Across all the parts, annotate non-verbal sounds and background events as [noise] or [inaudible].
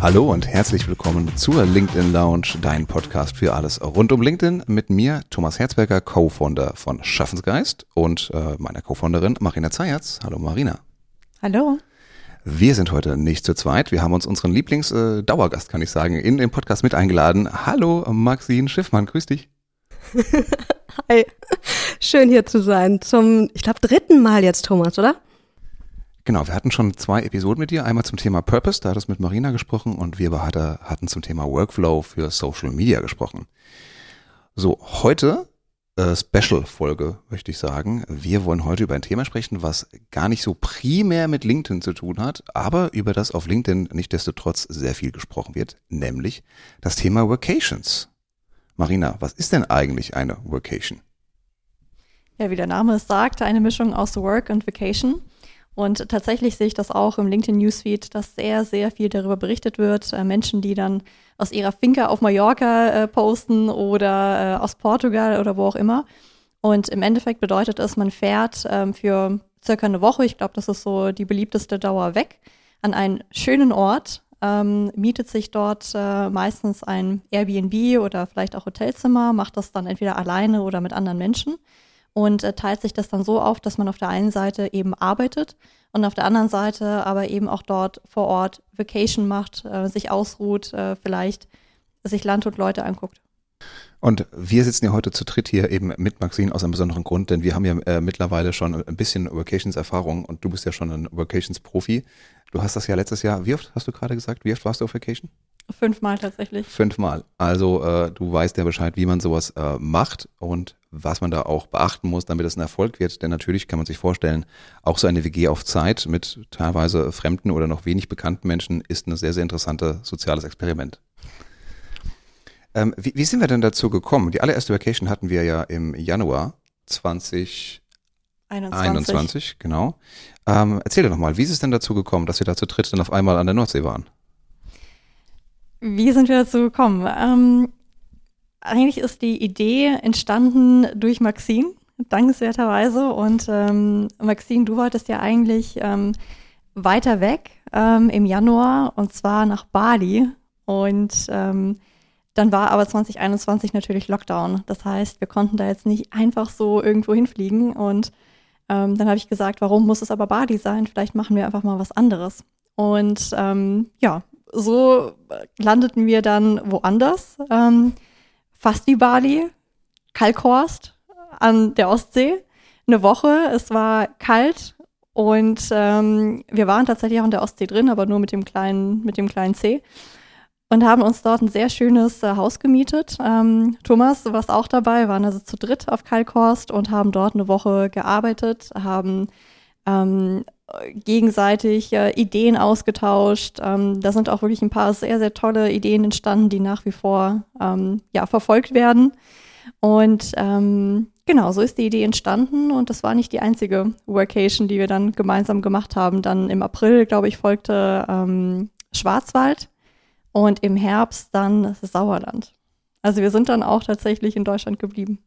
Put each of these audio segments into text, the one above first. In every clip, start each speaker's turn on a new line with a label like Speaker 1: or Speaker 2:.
Speaker 1: Hallo und herzlich willkommen zur LinkedIn Lounge, dein Podcast für alles rund um LinkedIn mit mir, Thomas Herzberger, Co-Founder von Schaffensgeist und äh, meiner Co-Founderin Marina Zayatz. Hallo Marina.
Speaker 2: Hallo.
Speaker 1: Wir sind heute nicht zu zweit. Wir haben uns unseren Lieblings-Dauergast, äh, kann ich sagen, in den Podcast mit eingeladen. Hallo Maxine Schiffmann, grüß dich. [laughs]
Speaker 2: Hi, schön hier zu sein. Zum, ich glaube, dritten Mal jetzt, Thomas, oder?
Speaker 1: Genau, wir hatten schon zwei Episoden mit dir. Einmal zum Thema Purpose, da hat es mit Marina gesprochen und wir hatten zum Thema Workflow für Social Media gesprochen. So, heute äh, Special-Folge, möchte ich sagen. Wir wollen heute über ein Thema sprechen, was gar nicht so primär mit LinkedIn zu tun hat, aber über das auf LinkedIn nichtdestotrotz sehr viel gesprochen wird, nämlich das Thema Workations. Marina, was ist denn eigentlich eine Workation?
Speaker 2: Ja, wie der Name es sagt, eine Mischung aus Work und Vacation. Und tatsächlich sehe ich das auch im LinkedIn Newsfeed, dass sehr, sehr viel darüber berichtet wird. Äh, Menschen, die dann aus ihrer Finca auf Mallorca äh, posten oder äh, aus Portugal oder wo auch immer. Und im Endeffekt bedeutet es, man fährt ähm, für circa eine Woche, ich glaube, das ist so die beliebteste Dauer weg, an einen schönen Ort, ähm, mietet sich dort äh, meistens ein Airbnb oder vielleicht auch Hotelzimmer, macht das dann entweder alleine oder mit anderen Menschen und äh, teilt sich das dann so auf, dass man auf der einen Seite eben arbeitet und auf der anderen Seite aber eben auch dort vor Ort Vacation macht, äh, sich ausruht, äh, vielleicht sich Land und Leute anguckt.
Speaker 1: Und wir sitzen ja heute zu dritt hier eben mit Maxine aus einem besonderen Grund, denn wir haben ja äh, mittlerweile schon ein bisschen Vacations-Erfahrung und du bist ja schon ein Vacations-Profi. Du hast das ja letztes Jahr, wie oft hast du gerade gesagt, wie oft warst du auf Vacation?
Speaker 2: Fünfmal tatsächlich.
Speaker 1: Fünfmal. Also äh, du weißt ja Bescheid, wie man sowas äh, macht und was man da auch beachten muss, damit es ein Erfolg wird. Denn natürlich kann man sich vorstellen, auch so eine WG auf Zeit mit teilweise fremden oder noch wenig bekannten Menschen ist ein sehr, sehr interessantes soziales Experiment. Ähm, wie, wie sind wir denn dazu gekommen? Die allererste Vacation hatten wir ja im Januar 2021, 21, genau. Ähm, erzähl dir nochmal, wie ist es denn dazu gekommen, dass wir da zu dritt dann auf einmal an der Nordsee waren?
Speaker 2: Wie sind wir dazu gekommen? Ähm, eigentlich ist die Idee entstanden durch Maxine, dankenswerterweise. Und ähm, Maxine, du wolltest ja eigentlich ähm, weiter weg ähm, im Januar und zwar nach Bali. Und ähm, dann war aber 2021 natürlich Lockdown. Das heißt, wir konnten da jetzt nicht einfach so irgendwo hinfliegen. Und ähm, dann habe ich gesagt, warum muss es aber Bali sein? Vielleicht machen wir einfach mal was anderes. Und ähm, ja, so landeten wir dann woanders. Ähm, fast wie Bali, Kalkhorst an der Ostsee. Eine Woche, es war kalt und ähm, wir waren tatsächlich auch in der Ostsee drin, aber nur mit dem kleinen, mit dem kleinen See. Und haben uns dort ein sehr schönes äh, Haus gemietet. Ähm, Thomas, warst auch dabei, waren also zu dritt auf Kalkhorst und haben dort eine Woche gearbeitet, haben ähm, gegenseitig äh, Ideen ausgetauscht. Ähm, da sind auch wirklich ein paar sehr, sehr tolle Ideen entstanden, die nach wie vor ähm, ja, verfolgt werden. Und ähm, genau, so ist die Idee entstanden und das war nicht die einzige Workation, die wir dann gemeinsam gemacht haben. Dann im April, glaube ich, folgte ähm, Schwarzwald und im Herbst dann Sauerland. Also wir sind dann auch tatsächlich in Deutschland geblieben.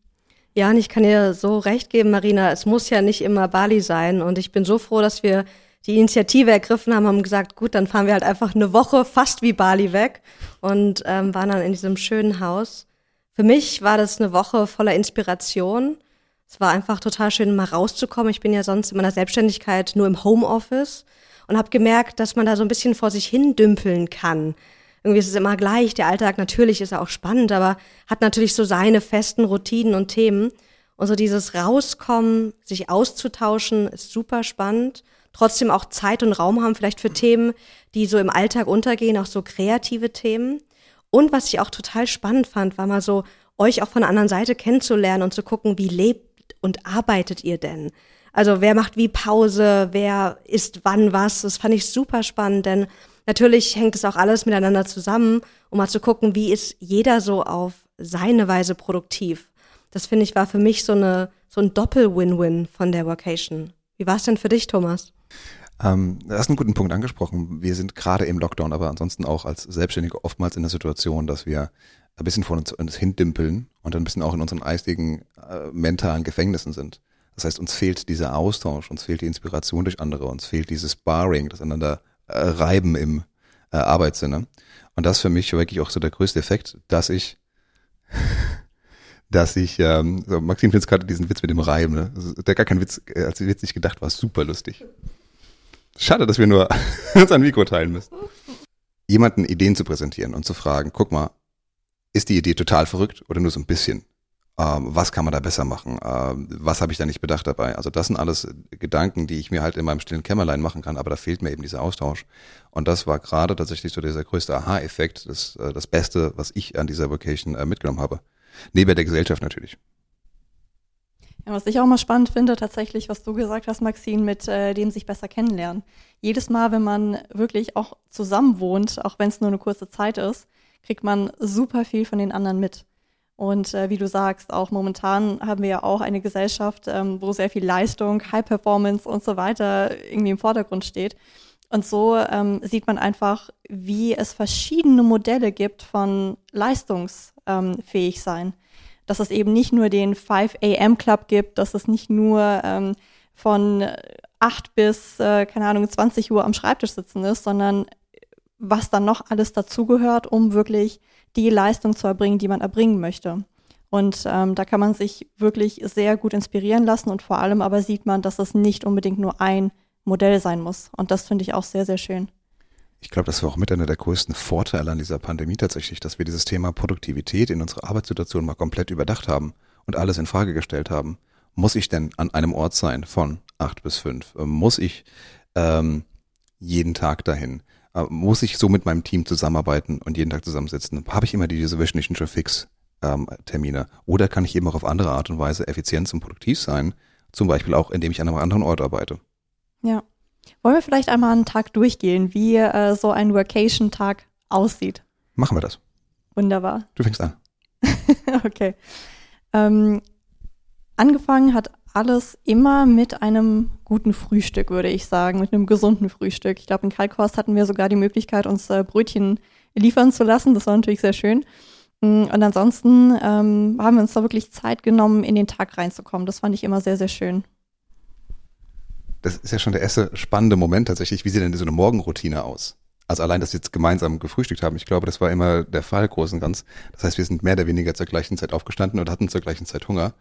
Speaker 3: Ja, und ich kann dir so recht geben, Marina, es muss ja nicht immer Bali sein. Und ich bin so froh, dass wir die Initiative ergriffen haben, haben gesagt, gut, dann fahren wir halt einfach eine Woche fast wie Bali weg und ähm, waren dann in diesem schönen Haus. Für mich war das eine Woche voller Inspiration. Es war einfach total schön, mal rauszukommen. Ich bin ja sonst in meiner Selbstständigkeit nur im Homeoffice und habe gemerkt, dass man da so ein bisschen vor sich hin dümpeln kann irgendwie ist es immer gleich. Der Alltag natürlich ist auch spannend, aber hat natürlich so seine festen Routinen und Themen. Und so dieses Rauskommen, sich auszutauschen, ist super spannend. Trotzdem auch Zeit und Raum haben vielleicht für Themen, die so im Alltag untergehen, auch so kreative Themen. Und was ich auch total spannend fand, war mal so, euch auch von der anderen Seite kennenzulernen und zu gucken, wie lebt und arbeitet ihr denn? Also wer macht wie Pause, wer isst wann was? Das fand ich super spannend, denn Natürlich hängt es auch alles miteinander zusammen, um mal zu gucken, wie ist jeder so auf seine Weise produktiv. Das finde ich war für mich so eine so ein Doppel-Win-Win von der Vacation. Wie war es denn für dich, Thomas?
Speaker 1: Ähm, du hast einen guten Punkt angesprochen. Wir sind gerade im Lockdown, aber ansonsten auch als Selbstständige oftmals in der Situation, dass wir ein bisschen vor uns, uns hindimpeln und ein bisschen auch in unseren eistigen, äh, mentalen Gefängnissen sind. Das heißt, uns fehlt dieser Austausch, uns fehlt die Inspiration durch andere, uns fehlt dieses Sparring, das einander reiben im äh, Arbeitssinne. Und das für mich wirklich auch so der größte Effekt, dass ich, [laughs] dass ich, ähm, so Maxim findet gerade diesen Witz mit dem Reim, ne? Der gar kein Witz, äh, als Witz nicht gedacht war, super lustig. Schade, dass wir nur [laughs] uns ein Mikro teilen müssen. Jemanden Ideen zu präsentieren und zu fragen, guck mal, ist die Idee total verrückt oder nur so ein bisschen? Ähm, was kann man da besser machen? Ähm, was habe ich da nicht bedacht dabei? Also das sind alles Gedanken, die ich mir halt in meinem stillen Kämmerlein machen kann, aber da fehlt mir eben dieser Austausch. Und das war gerade tatsächlich so dieser größte Aha-Effekt, das, äh, das Beste, was ich an dieser Vocation äh, mitgenommen habe. Neben der Gesellschaft natürlich.
Speaker 2: Ja, was ich auch mal spannend finde, tatsächlich, was du gesagt hast, Maxine, mit äh, dem sich besser kennenlernen. Jedes Mal, wenn man wirklich auch zusammen wohnt, auch wenn es nur eine kurze Zeit ist, kriegt man super viel von den anderen mit. Und äh, wie du sagst, auch momentan haben wir ja auch eine Gesellschaft, ähm, wo sehr viel Leistung, High Performance und so weiter irgendwie im Vordergrund steht. Und so ähm, sieht man einfach, wie es verschiedene Modelle gibt von leistungsfähig sein. Dass es eben nicht nur den 5 AM Club gibt, dass es nicht nur ähm, von 8 bis, äh, keine Ahnung, 20 Uhr am Schreibtisch sitzen ist, sondern was dann noch alles dazugehört, um wirklich die Leistung zu erbringen, die man erbringen möchte. Und ähm, da kann man sich wirklich sehr gut inspirieren lassen und vor allem aber sieht man, dass es nicht unbedingt nur ein Modell sein muss. Und das finde ich auch sehr, sehr schön.
Speaker 1: Ich glaube, das war auch mit einer der größten Vorteile an dieser Pandemie tatsächlich, dass wir dieses Thema Produktivität in unserer Arbeitssituation mal komplett überdacht haben und alles in Frage gestellt haben. Muss ich denn an einem Ort sein von acht bis fünf? Muss ich ähm, jeden Tag dahin? Äh, muss ich so mit meinem Team zusammenarbeiten und jeden Tag zusammensitzen? Habe ich immer diese wöchentlichen Fix ähm, Termine? Oder kann ich eben auch auf andere Art und Weise effizient und produktiv sein? Zum Beispiel auch, indem ich an einem anderen Ort arbeite.
Speaker 2: Ja. Wollen wir vielleicht einmal einen Tag durchgehen, wie äh, so ein Workation-Tag aussieht?
Speaker 1: Machen wir das.
Speaker 2: Wunderbar.
Speaker 1: Du fängst an. [laughs]
Speaker 2: okay. Ähm, angefangen hat alles immer mit einem guten Frühstück, würde ich sagen, mit einem gesunden Frühstück. Ich glaube, in Kalkhorst hatten wir sogar die Möglichkeit, uns äh, Brötchen liefern zu lassen. Das war natürlich sehr schön. Mm, und ansonsten ähm, haben wir uns da wirklich Zeit genommen, in den Tag reinzukommen. Das fand ich immer sehr, sehr schön.
Speaker 1: Das ist ja schon der erste spannende Moment tatsächlich. Wie sieht denn so eine Morgenroutine aus? Also allein, dass wir jetzt gemeinsam gefrühstückt haben, ich glaube, das war immer der Fall, groß und ganz. Das heißt, wir sind mehr oder weniger zur gleichen Zeit aufgestanden und hatten zur gleichen Zeit Hunger.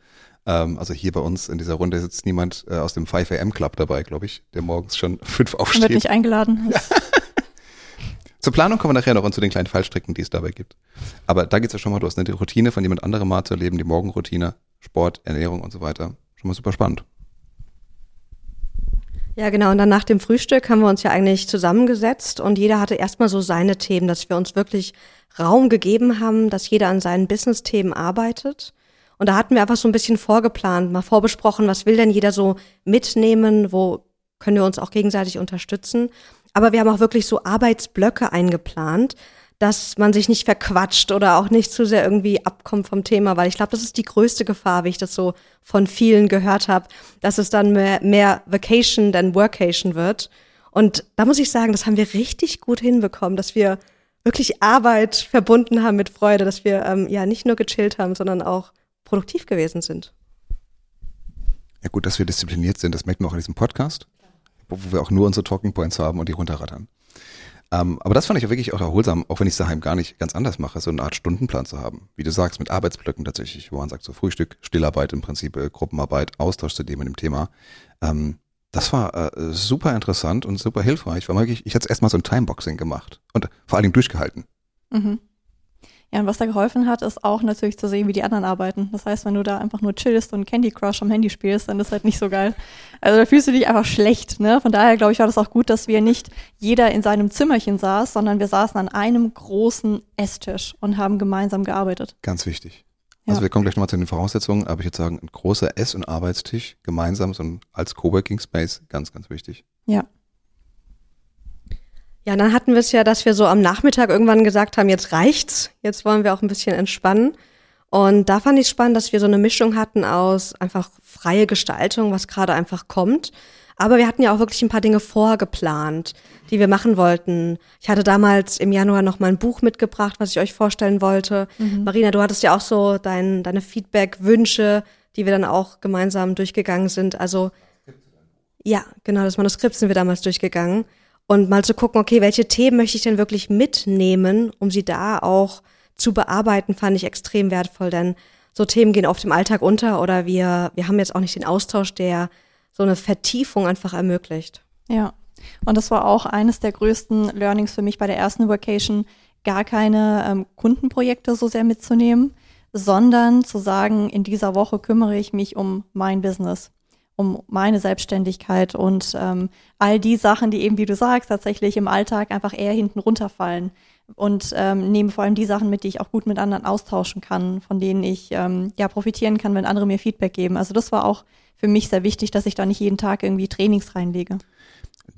Speaker 1: Ähm, also hier bei uns in dieser Runde sitzt niemand äh, aus dem 5 AM Club dabei, glaube ich, der morgens schon [laughs] fünf aufsteht.
Speaker 2: Wird nicht eingeladen. [laughs]
Speaker 1: Zur Planung kommen wir nachher noch und zu den kleinen Fallstricken, die es dabei gibt. Aber da geht's ja schon mal, du hast eine Routine von jemand anderem mal zu erleben, die Morgenroutine, Sport, Ernährung und so weiter. Schon mal super spannend.
Speaker 3: Ja, genau. Und dann nach dem Frühstück haben wir uns ja eigentlich zusammengesetzt und jeder hatte erstmal so seine Themen, dass wir uns wirklich Raum gegeben haben, dass jeder an seinen Business-Themen arbeitet. Und da hatten wir einfach so ein bisschen vorgeplant, mal vorbesprochen, was will denn jeder so mitnehmen, wo können wir uns auch gegenseitig unterstützen. Aber wir haben auch wirklich so Arbeitsblöcke eingeplant, dass man sich nicht verquatscht oder auch nicht zu sehr irgendwie abkommt vom Thema, weil ich glaube, das ist die größte Gefahr, wie ich das so von vielen gehört habe, dass es dann mehr, mehr Vacation than Workation wird. Und da muss ich sagen, das haben wir richtig gut hinbekommen, dass wir wirklich Arbeit verbunden haben mit Freude, dass wir ähm, ja nicht nur gechillt haben, sondern auch produktiv gewesen sind.
Speaker 1: Ja gut, dass wir diszipliniert sind, das merkt man auch in diesem Podcast, wo wir auch nur unsere Talking Points haben und die runterrattern. Ähm, aber das fand ich wirklich auch erholsam, auch wenn ich es daheim gar nicht ganz anders mache, so eine Art Stundenplan zu haben. Wie du sagst, mit Arbeitsblöcken tatsächlich, wo man sagt, so Frühstück, Stillarbeit im Prinzip, äh, Gruppenarbeit, Austausch zu dem und dem Thema. Ähm, das war äh, super interessant und super hilfreich, weil wirklich, ich hatte erstmal so ein Timeboxing gemacht und vor allen Dingen durchgehalten. Mhm.
Speaker 2: Ja, und was da geholfen hat, ist auch natürlich zu sehen, wie die anderen arbeiten. Das heißt, wenn du da einfach nur chillst und Candy Crush am Handy spielst, dann ist halt nicht so geil. Also da fühlst du dich einfach schlecht, ne? Von daher, glaube ich, war das auch gut, dass wir nicht jeder in seinem Zimmerchen saß, sondern wir saßen an einem großen Esstisch und haben gemeinsam gearbeitet.
Speaker 1: Ganz wichtig. Also ja. wir kommen gleich nochmal zu den Voraussetzungen, aber ich würde sagen, ein großer Ess- und Arbeitstisch gemeinsam, so als Coworking Space, ganz, ganz wichtig.
Speaker 2: Ja.
Speaker 3: Ja, dann hatten wir es ja, dass wir so am Nachmittag irgendwann gesagt haben, jetzt reicht's, jetzt wollen wir auch ein bisschen entspannen. Und da fand ich spannend, dass wir so eine Mischung hatten aus einfach freie Gestaltung, was gerade einfach kommt. Aber wir hatten ja auch wirklich ein paar Dinge vorgeplant, die wir machen wollten. Ich hatte damals im Januar noch mal ein Buch mitgebracht, was ich euch vorstellen wollte. Mhm. Marina, du hattest ja auch so dein, deine Feedback-Wünsche, die wir dann auch gemeinsam durchgegangen sind. Also ja, genau, das Manuskript sind wir damals durchgegangen. Und mal zu gucken, okay, welche Themen möchte ich denn wirklich mitnehmen, um sie da auch zu bearbeiten, fand ich extrem wertvoll, denn so Themen gehen oft im Alltag unter oder wir, wir haben jetzt auch nicht den Austausch, der so eine Vertiefung einfach ermöglicht.
Speaker 2: Ja, und das war auch eines der größten Learnings für mich bei der ersten Vacation, gar keine ähm, Kundenprojekte so sehr mitzunehmen, sondern zu sagen, in dieser Woche kümmere ich mich um mein Business, um meine Selbstständigkeit und ähm, all die Sachen, die eben, wie du sagst, tatsächlich im Alltag einfach eher hinten runterfallen und ähm, nehme vor allem die Sachen mit, die ich auch gut mit anderen austauschen kann, von denen ich ähm, ja profitieren kann, wenn andere mir Feedback geben. Also das war auch für mich sehr wichtig, dass ich da nicht jeden Tag irgendwie Trainings reinlege.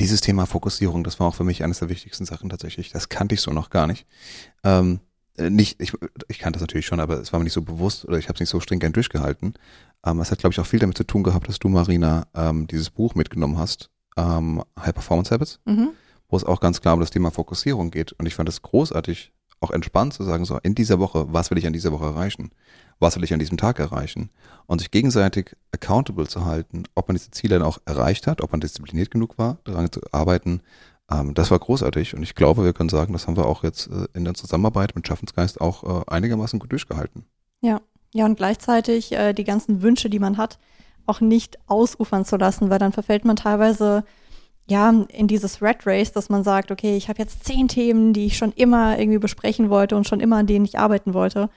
Speaker 1: Dieses Thema Fokussierung, das war auch für mich eines der wichtigsten Sachen tatsächlich. Das kannte ich so noch gar nicht. Ähm, äh, nicht, ich, ich kannte das natürlich schon, aber es war mir nicht so bewusst oder ich habe es nicht so stringent durchgehalten. Ähm, es hat, glaube ich, auch viel damit zu tun gehabt, dass du, Marina, ähm, dieses Buch mitgenommen hast, ähm, High Performance Habits, mhm. wo es auch ganz klar um das Thema Fokussierung geht. Und ich fand es großartig, auch entspannt zu sagen, so in dieser Woche, was will ich an dieser Woche erreichen? Was will ich an diesem Tag erreichen? Und sich gegenseitig accountable zu halten, ob man diese Ziele dann auch erreicht hat, ob man diszipliniert genug war, daran zu arbeiten. Ähm, das war großartig und ich glaube, wir können sagen, das haben wir auch jetzt äh, in der Zusammenarbeit mit Schaffensgeist auch äh, einigermaßen gut durchgehalten.
Speaker 2: Ja, ja und gleichzeitig äh, die ganzen Wünsche, die man hat, auch nicht ausufern zu lassen, weil dann verfällt man teilweise ja, in dieses Red Race, dass man sagt, okay, ich habe jetzt zehn Themen, die ich schon immer irgendwie besprechen wollte und schon immer an denen ich arbeiten wollte,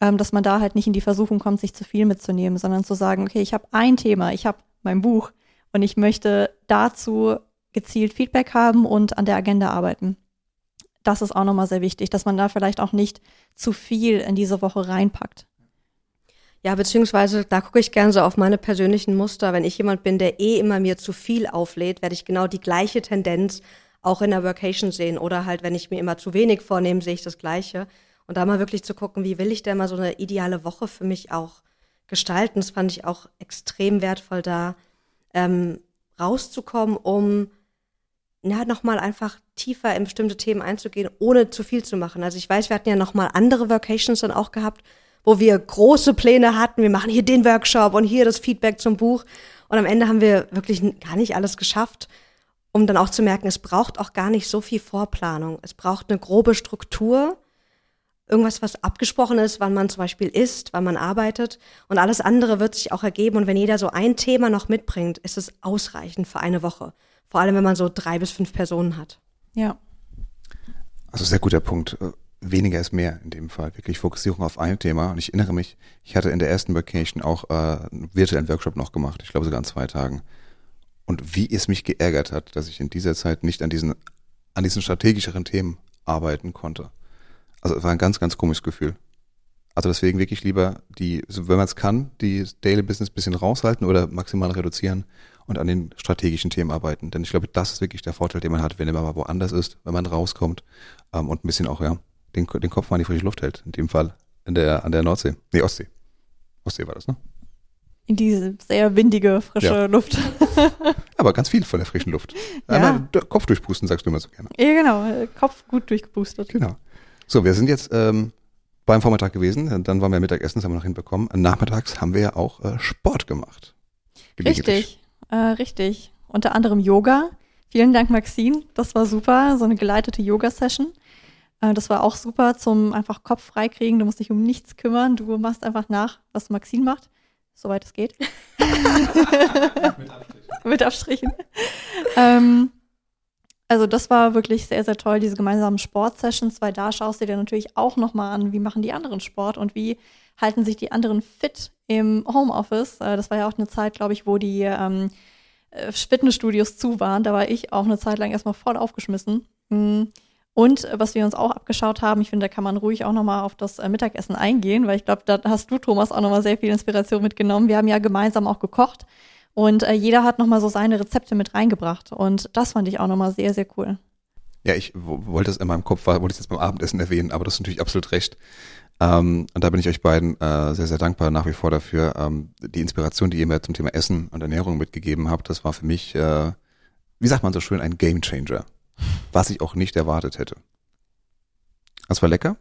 Speaker 2: ähm, dass man da halt nicht in die Versuchung kommt, sich zu viel mitzunehmen, sondern zu sagen, okay, ich habe ein Thema, ich habe mein Buch und ich möchte dazu gezielt Feedback haben und an der Agenda arbeiten. Das ist auch nochmal sehr wichtig, dass man da vielleicht auch nicht zu viel in diese Woche reinpackt.
Speaker 3: Ja, beziehungsweise da gucke ich gern so auf meine persönlichen Muster. Wenn ich jemand bin, der eh immer mir zu viel auflädt, werde ich genau die gleiche Tendenz auch in der Workation sehen. Oder halt, wenn ich mir immer zu wenig vornehme, sehe ich das Gleiche. Und da mal wirklich zu gucken, wie will ich denn mal so eine ideale Woche für mich auch gestalten. Das fand ich auch extrem wertvoll, da ähm, rauszukommen, um ja, nochmal einfach tiefer in bestimmte Themen einzugehen, ohne zu viel zu machen. Also ich weiß, wir hatten ja nochmal andere Vocations dann auch gehabt, wo wir große Pläne hatten. Wir machen hier den Workshop und hier das Feedback zum Buch. Und am Ende haben wir wirklich gar nicht alles geschafft, um dann auch zu merken, es braucht auch gar nicht so viel Vorplanung. Es braucht eine grobe Struktur, irgendwas, was abgesprochen ist, wann man zum Beispiel isst, wann man arbeitet. Und alles andere wird sich auch ergeben. Und wenn jeder so ein Thema noch mitbringt, ist es ausreichend für eine Woche. Vor allem, wenn man so drei bis fünf Personen hat.
Speaker 2: Ja.
Speaker 1: Also sehr guter Punkt weniger ist mehr in dem Fall. Wirklich Fokussierung auf ein Thema. Und ich erinnere mich, ich hatte in der ersten Vacation auch äh, einen virtuellen Workshop noch gemacht. Ich glaube sogar an zwei Tagen. Und wie es mich geärgert hat, dass ich in dieser Zeit nicht an diesen, an diesen strategischeren Themen arbeiten konnte. Also es war ein ganz, ganz komisches Gefühl. Also deswegen wirklich lieber die, wenn man es kann, die Daily Business bisschen raushalten oder maximal reduzieren und an den strategischen Themen arbeiten. Denn ich glaube, das ist wirklich der Vorteil, den man hat, wenn man mal woanders ist, wenn man rauskommt ähm, und ein bisschen auch, ja, den, den Kopf mal in die frische Luft hält. In dem Fall in der, an der Nordsee. Nee, Ostsee. Ostsee war das, ne?
Speaker 2: In diese sehr windige, frische ja. Luft. [laughs]
Speaker 1: Aber ganz viel von der frischen Luft. Einmal ja. Kopf durchpusten, sagst du immer so gerne.
Speaker 2: Ja, genau. Kopf gut durchgepustet.
Speaker 1: Genau. So, wir sind jetzt ähm, beim Vormittag gewesen. Dann waren wir Mittagessen, das haben wir noch hinbekommen. Nachmittags haben wir ja auch äh, Sport gemacht.
Speaker 2: Richtig, äh, richtig. Unter anderem Yoga. Vielen Dank, Maxine. Das war super. So eine geleitete Yoga-Session. Äh, das war auch super zum einfach Kopf freikriegen. Du musst dich um nichts kümmern. Du machst einfach nach, was Maxine macht, soweit es geht. [laughs] Mit Abstrichen. Mit Abstrichen. ähm, also das war wirklich sehr, sehr toll, diese gemeinsamen Sportsessions, weil da schaust du dir natürlich auch nochmal an, wie machen die anderen Sport und wie halten sich die anderen fit im Homeoffice. Äh, das war ja auch eine Zeit, glaube ich, wo die ähm, äh, Fitnessstudios zu waren. Da war ich auch eine Zeit lang erstmal voll aufgeschmissen. Mhm. Und äh, was wir uns auch abgeschaut haben, ich finde, da kann man ruhig auch nochmal auf das äh, Mittagessen eingehen, weil ich glaube, da hast du, Thomas, auch nochmal sehr viel Inspiration mitgenommen. Wir haben ja gemeinsam auch gekocht und äh, jeder hat nochmal so seine Rezepte mit reingebracht. Und das fand ich auch nochmal sehr, sehr cool.
Speaker 1: Ja, ich wollte es in meinem Kopf, wollte ich jetzt beim Abendessen erwähnen, aber das ist natürlich absolut recht. Ähm, und da bin ich euch beiden äh, sehr, sehr dankbar nach wie vor dafür. Ähm, die Inspiration, die ihr mir zum Thema Essen und Ernährung mitgegeben habt, das war für mich, äh, wie sagt man so schön, ein Game Changer was ich auch nicht erwartet hätte. Das war lecker.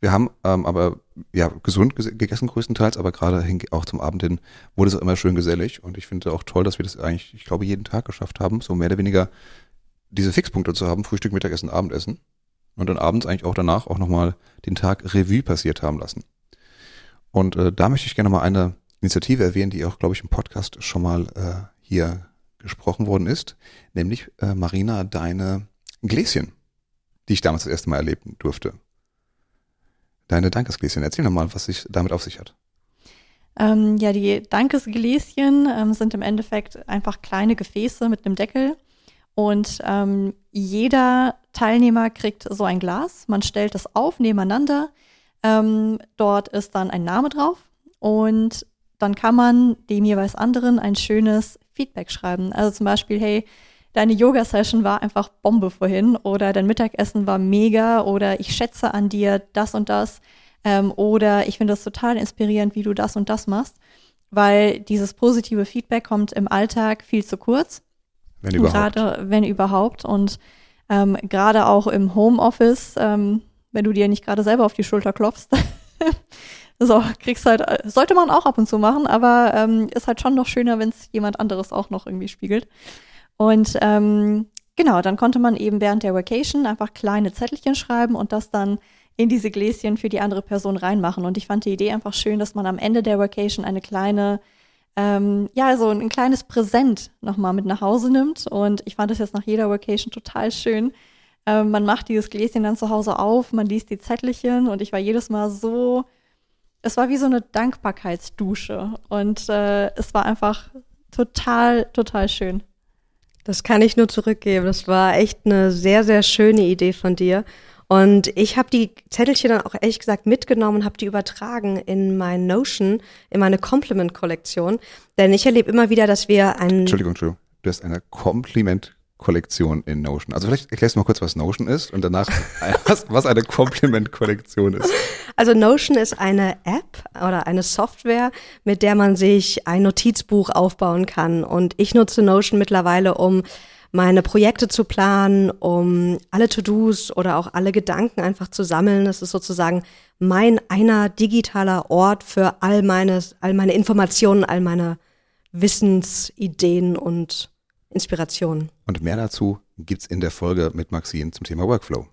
Speaker 1: Wir haben ähm, aber ja gesund gegessen größtenteils, aber gerade auch zum Abend hin wurde es auch immer schön gesellig und ich finde auch toll, dass wir das eigentlich, ich glaube, jeden Tag geschafft haben, so mehr oder weniger diese Fixpunkte zu haben, Frühstück, Mittagessen, Abendessen und dann abends eigentlich auch danach auch nochmal den Tag Revue passiert haben lassen. Und äh, da möchte ich gerne mal eine Initiative erwähnen, die auch, glaube ich, im Podcast schon mal äh, hier gesprochen worden ist, nämlich äh, Marina, deine Gläschen, die ich damals das erste Mal erleben durfte. Deine Dankesgläschen. Erzähl nochmal, was sich damit auf sich hat.
Speaker 2: Ähm, ja, die Dankesgläschen ähm, sind im Endeffekt einfach kleine Gefäße mit einem Deckel. Und ähm, jeder Teilnehmer kriegt so ein Glas. Man stellt es auf nebeneinander. Ähm, dort ist dann ein Name drauf. Und dann kann man dem jeweils anderen ein schönes Feedback schreiben. Also zum Beispiel, hey, deine Yoga-Session war einfach Bombe vorhin oder dein Mittagessen war mega oder ich schätze an dir das und das ähm, oder ich finde das total inspirierend, wie du das und das machst, weil dieses positive Feedback kommt im Alltag viel zu kurz.
Speaker 1: Wenn überhaupt.
Speaker 2: Gerade, wenn überhaupt und ähm, gerade auch im Homeoffice, ähm, wenn du dir nicht gerade selber auf die Schulter klopfst, [laughs] So, kriegst halt, sollte man auch ab und zu machen, aber ähm, ist halt schon noch schöner, wenn es jemand anderes auch noch irgendwie spiegelt. Und ähm, genau, dann konnte man eben während der Vacation einfach kleine Zettelchen schreiben und das dann in diese Gläschen für die andere Person reinmachen. Und ich fand die Idee einfach schön, dass man am Ende der Vacation eine kleine, ähm, ja, so ein kleines Präsent nochmal mit nach Hause nimmt. Und ich fand das jetzt nach jeder Vacation total schön. Ähm, man macht dieses Gläschen dann zu Hause auf, man liest die Zettelchen und ich war jedes Mal so es war wie so eine Dankbarkeitsdusche und äh, es war einfach total, total schön.
Speaker 3: Das kann ich nur zurückgeben. Das war echt eine sehr, sehr schöne Idee von dir. Und ich habe die Zettelchen dann auch ehrlich gesagt mitgenommen und habe die übertragen in mein Notion, in meine Compliment-Kollektion. Denn ich erlebe immer wieder, dass wir ein.
Speaker 1: Entschuldigung, Entschuldigung. Du hast eine Compliment Kollektion in Notion. Also vielleicht erklärst du mal kurz, was Notion ist und danach, [laughs] was, was eine Compliment-Kollektion ist.
Speaker 3: Also Notion ist eine App oder eine Software, mit der man sich ein Notizbuch aufbauen kann. Und ich nutze Notion mittlerweile, um meine Projekte zu planen, um alle To-Dos oder auch alle Gedanken einfach zu sammeln. Das ist sozusagen mein einer digitaler Ort für all meine, all meine Informationen, all meine Wissensideen und Inspiration.
Speaker 1: Und mehr dazu gibt's in der Folge mit Maxine zum Thema Workflow.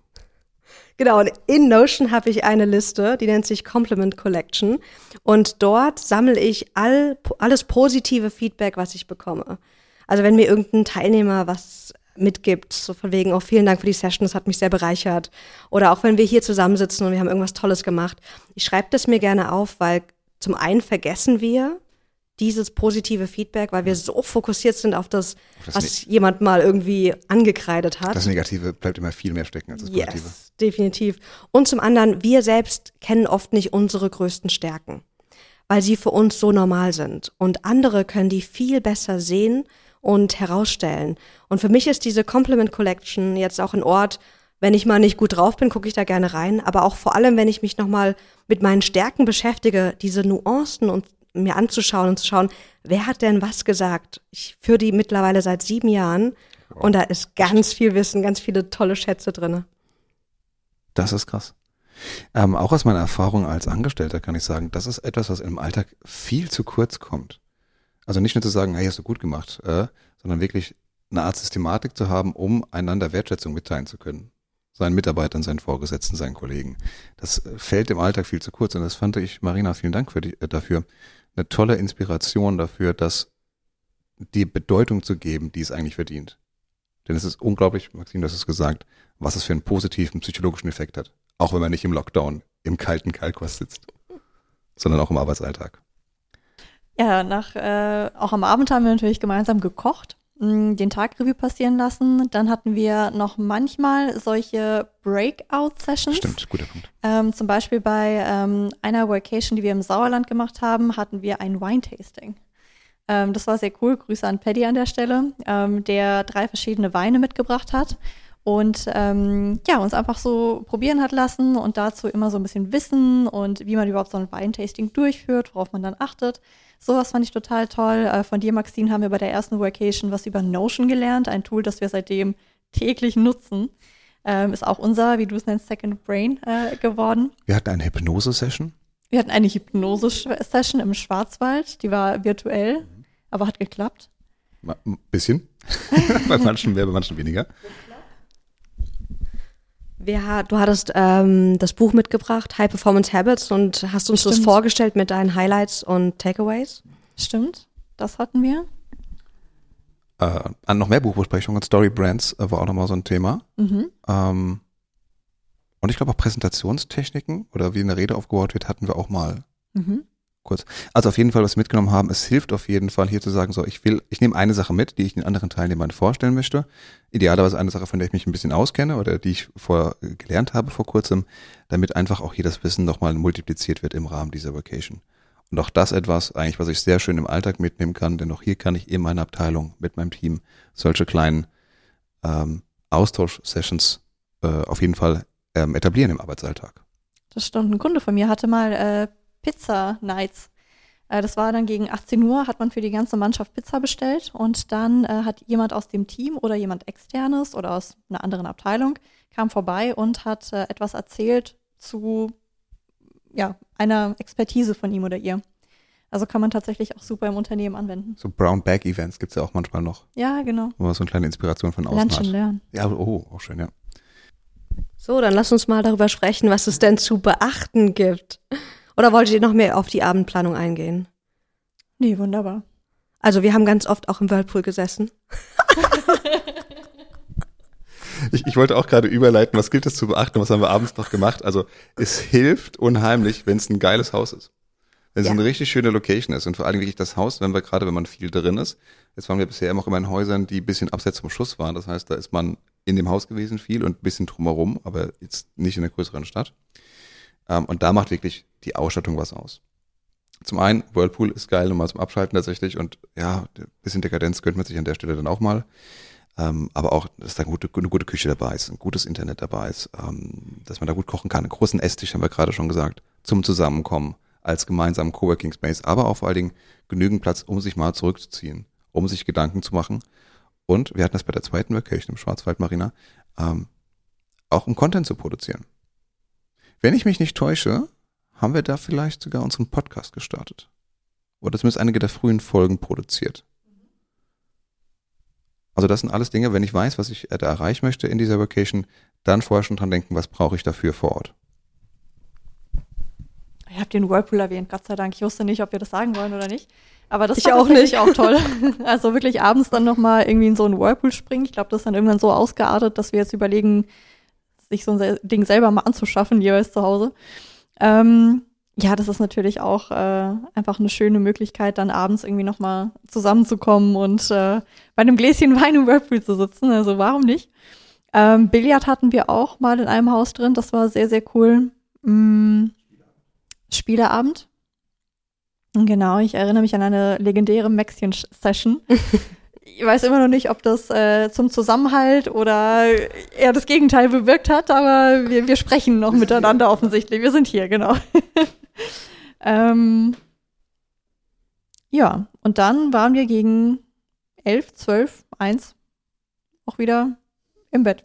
Speaker 3: Genau, und in Notion habe ich eine Liste, die nennt sich Compliment Collection. Und dort sammle ich all, alles positive Feedback, was ich bekomme. Also wenn mir irgendein Teilnehmer was mitgibt, so von wegen, auch oh, vielen Dank für die Session, das hat mich sehr bereichert. Oder auch wenn wir hier zusammensitzen und wir haben irgendwas Tolles gemacht. Ich schreibe das mir gerne auf, weil zum einen vergessen wir, dieses positive Feedback, weil wir so fokussiert sind auf das, das was ne jemand mal irgendwie angekreidet hat.
Speaker 1: Das Negative bleibt immer viel mehr stecken als das
Speaker 3: yes, Positive. definitiv. Und zum anderen, wir selbst kennen oft nicht unsere größten Stärken, weil sie für uns so normal sind. Und andere können die viel besser sehen und herausstellen. Und für mich ist diese Compliment Collection jetzt auch ein Ort, wenn ich mal nicht gut drauf bin, gucke ich da gerne rein. Aber auch vor allem, wenn ich mich nochmal mit meinen Stärken beschäftige, diese Nuancen und mir anzuschauen und zu schauen, wer hat denn was gesagt? Ich führe die mittlerweile seit sieben Jahren wow. und da ist ganz viel Wissen, ganz viele tolle Schätze drinne.
Speaker 1: Das ist krass. Ähm, auch aus meiner Erfahrung als Angestellter kann ich sagen, das ist etwas, was im Alltag viel zu kurz kommt. Also nicht nur zu sagen, hey, hast du gut gemacht, äh, sondern wirklich eine Art Systematik zu haben, um einander Wertschätzung mitteilen zu können seinen Mitarbeitern, seinen Vorgesetzten, seinen Kollegen. Das äh, fällt im Alltag viel zu kurz und das fand ich, Marina, vielen Dank für die, äh, dafür, eine tolle Inspiration dafür, das die Bedeutung zu geben, die es eigentlich verdient. Denn es ist unglaublich, Maxim, du hast es gesagt, was es für einen positiven psychologischen Effekt hat. Auch wenn man nicht im Lockdown im kalten Kalkwas sitzt, sondern auch im Arbeitsalltag.
Speaker 2: Ja, nach, äh, auch am Abend haben wir natürlich gemeinsam gekocht den Tagreview passieren lassen. Dann hatten wir noch manchmal solche Breakout-Sessions.
Speaker 1: Stimmt, guter Punkt.
Speaker 2: Ähm, zum Beispiel bei ähm, einer Vacation, die wir im Sauerland gemacht haben, hatten wir ein Wine-Tasting. Ähm, das war sehr cool. Grüße an Paddy an der Stelle, ähm, der drei verschiedene Weine mitgebracht hat und ähm, ja, uns einfach so probieren hat lassen und dazu immer so ein bisschen Wissen und wie man überhaupt so ein Weintasting durchführt, worauf man dann achtet. Sowas fand ich total toll. Äh, von dir, Maxine, haben wir bei der ersten Vacation was über Notion gelernt, ein Tool, das wir seitdem täglich nutzen. Ähm, ist auch unser, wie du es nennst, Second Brain äh, geworden.
Speaker 1: Wir hatten eine Hypnose-Session.
Speaker 2: Wir hatten eine Hypnose-Session im Schwarzwald, die war virtuell, mhm. aber hat geklappt.
Speaker 1: Ein bisschen. [laughs] [laughs] bei manchen mehr, bei manchen weniger.
Speaker 3: Wir, du hattest ähm, das Buch mitgebracht, High Performance Habits, und hast uns
Speaker 2: Stimmt.
Speaker 3: das vorgestellt mit deinen Highlights und Takeaways.
Speaker 2: Stimmt, das hatten wir.
Speaker 1: Äh, an noch mehr Buchbesprechungen, Story Brands äh, war auch nochmal so ein Thema.
Speaker 2: Mhm.
Speaker 1: Ähm, und ich glaube auch Präsentationstechniken oder wie eine Rede aufgebaut wird, hatten wir auch mal
Speaker 2: Mhm.
Speaker 1: Kurz. Also auf jeden Fall, was wir mitgenommen haben, es hilft auf jeden Fall hier zu sagen, so ich will, ich nehme eine Sache mit, die ich den anderen Teilnehmern vorstellen möchte. Idealerweise eine Sache, von der ich mich ein bisschen auskenne oder die ich vorher gelernt habe vor kurzem, damit einfach auch hier das Wissen nochmal multipliziert wird im Rahmen dieser Vacation. Und auch das etwas, eigentlich, was ich sehr schön im Alltag mitnehmen kann, denn auch hier kann ich in meiner Abteilung mit meinem Team solche kleinen ähm, Austausch-Sessions äh, auf jeden Fall ähm, etablieren im Arbeitsalltag.
Speaker 2: Das stimmt. Ein Kunde von mir hatte mal äh, Pizza Nights. Äh, das war dann gegen 18 Uhr, hat man für die ganze Mannschaft Pizza bestellt und dann äh, hat jemand aus dem Team oder jemand externes oder aus einer anderen Abteilung kam vorbei und hat äh, etwas erzählt zu ja, einer Expertise von ihm oder ihr. Also kann man tatsächlich auch super im Unternehmen anwenden.
Speaker 1: So Brown Bag Events gibt's ja auch manchmal noch,
Speaker 2: Ja, genau.
Speaker 1: wo man so eine kleine Inspiration von außen
Speaker 2: Lunchen
Speaker 1: hat.
Speaker 2: lernen.
Speaker 1: Ja, oh, auch schön, ja.
Speaker 3: So, dann lass uns mal darüber sprechen, was es denn zu beachten gibt. Oder wolltet ihr noch mehr auf die Abendplanung eingehen?
Speaker 2: Nee, wunderbar.
Speaker 3: Also wir haben ganz oft auch im Whirlpool gesessen. [laughs]
Speaker 1: Ich, ich wollte auch gerade überleiten, was gilt es zu beachten, was haben wir abends noch gemacht? Also es hilft unheimlich, wenn es ein geiles Haus ist. Wenn es
Speaker 3: Ja.
Speaker 1: eine richtig schöne Location ist und vor allem wirklich das Haus, wenn wir gerade, wenn man viel drin ist. Jetzt waren wir bisher immer auch immer in Häusern, die ein bisschen abseits vom Schuss waren. Das heißt, da ist man in dem Haus gewesen viel und ein bisschen drumherum, aber jetzt nicht in einer größeren Stadt. Ähm, und da macht wirklich die Ausstattung was aus. Zum einen, Whirlpool ist geil, nochmal zum Abschalten tatsächlich und ja, bisschen Dekadenz gönnt man sich an der Stelle dann auch mal. Ähm, aber auch, dass da eine gute, eine gute Küche dabei ist, ein gutes Internet dabei ist, ähm, dass man da gut kochen kann. Einen großen Esstisch, haben wir gerade schon gesagt, zum Zusammenkommen, als gemeinsamen Coworking Space, aber auch vor allen Dingen genügend Platz, um sich mal zurückzuziehen, um sich Gedanken zu machen. Und wir hatten das bei der zweiten Vacation im Schwarzwald Marina, ähm, auch um Content zu produzieren. Wenn ich mich nicht täusche, haben wir da vielleicht sogar unseren Podcast gestartet. Oder zumindest einige der frühen Folgen produziert. Also das sind alles Dinge, wenn ich weiß, was ich da erreichen möchte in dieser Vacation, dann vorher schon dran denken, was brauche ich dafür vor Ort.
Speaker 2: Ich habe den Whirlpool erwähnt, Gott sei Dank. Ich wusste nicht, ob wir das sagen wollen oder nicht. Aber das
Speaker 3: Ich auch nicht.
Speaker 2: auch toll. [laughs] [laughs] Also wirklich abends dann nochmal irgendwie in so einen Whirlpool springen. Ich glaube, das ist dann irgendwann so ausgeartet, dass wir jetzt überlegen, sich so ein Ding selber mal anzuschaffen, jeweils zu Hause. Ähm, ja, das ist natürlich auch äh, einfach eine schöne Möglichkeit, dann abends irgendwie nochmal zusammenzukommen und äh, bei einem Gläschen [laughs] Wein im Whirlpool zu sitzen. Also warum nicht? Ähm, Billard hatten wir auch mal in einem Haus drin. Das war sehr, sehr cool. Mm, Spieleabend. Genau, ich erinnere mich an eine legendäre Maxchen-Session. [laughs] ich weiß immer noch nicht, ob das äh, zum Zusammenhalt oder eher das Gegenteil bewirkt hat, aber wir, wir sprechen noch miteinander offensichtlich. Wir sind hier, genau. [laughs] ähm, ja, und dann waren wir gegen elf, zwölf, eins auch wieder im Bett.